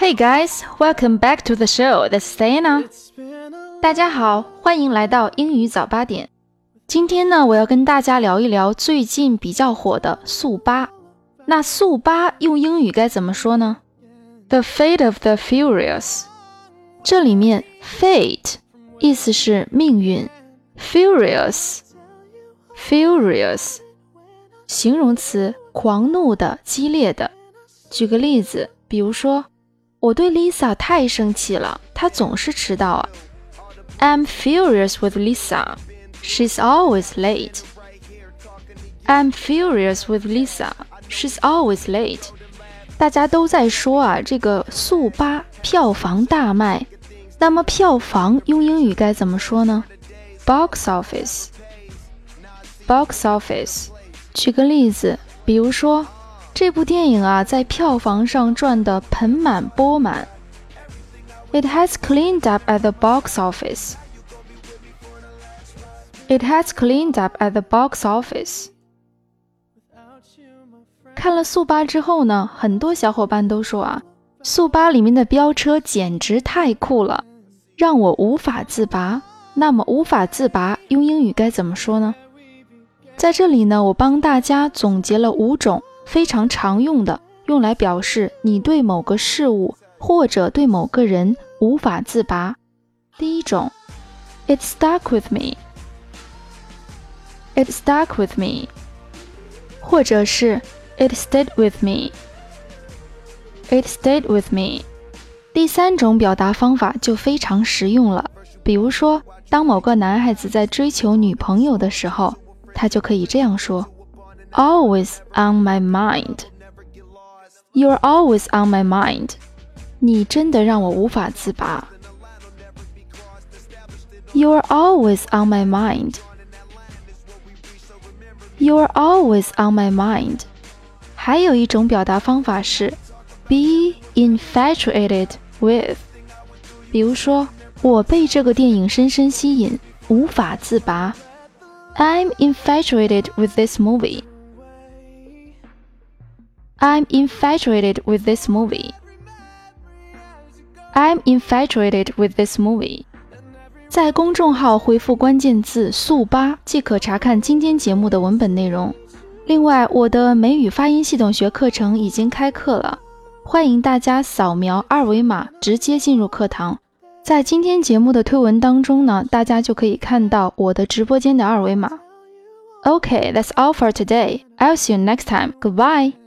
Hey guys, welcome back to the show. This is Diana. 大家好，欢迎来到英语早八点。今天呢，我要跟大家聊一聊最近比较火的速八。那速八用英语该怎么说呢？The fate of the furious。这里面 fate 意思是命运，furious，furious 形容词，狂怒的、激烈的。举个例子，比如说，我对 Lisa 太生气了，她总是迟到啊。I'm furious with Lisa. She's always late. I'm furious with Lisa. She's always late. 大家都在说啊，这个速八票房大卖。那么票房用英语该怎么说呢？Box office. Box office. 举个例子，比如说。这部电影啊，在票房上赚得盆满钵满。It has cleaned up at the box office. It has cleaned up at the box office. 看了速八之后呢，很多小伙伴都说啊，速八里面的飙车简直太酷了，让我无法自拔。那么无法自拔用英语该怎么说呢？在这里呢，我帮大家总结了五种。非常常用的，用来表示你对某个事物或者对某个人无法自拔。第一种，It stuck with me。It stuck with me，或者是 It stayed with me。It stayed with me。第三种表达方法就非常实用了，比如说，当某个男孩子在追求女朋友的时候，他就可以这样说。always on my mind. You're always on my mind. 你真的让我无法自拔。You're always on my mind. You're always on my mind. 还有一种表达方法是 be infatuated with。比如说，我被这个电影深深吸引，无法自拔。I'm infatuated with this movie. I'm infatuated with this movie. I'm infatuated with this movie. 在公众号回复关键字“速八”即可查看今天节目的文本内容。另外，我的美语发音系统学课程已经开课了，欢迎大家扫描二维码直接进入课堂。在今天节目的推文当中呢，大家就可以看到我的直播间的二维码。Okay, that's all for today. I'll see you next time. Goodbye.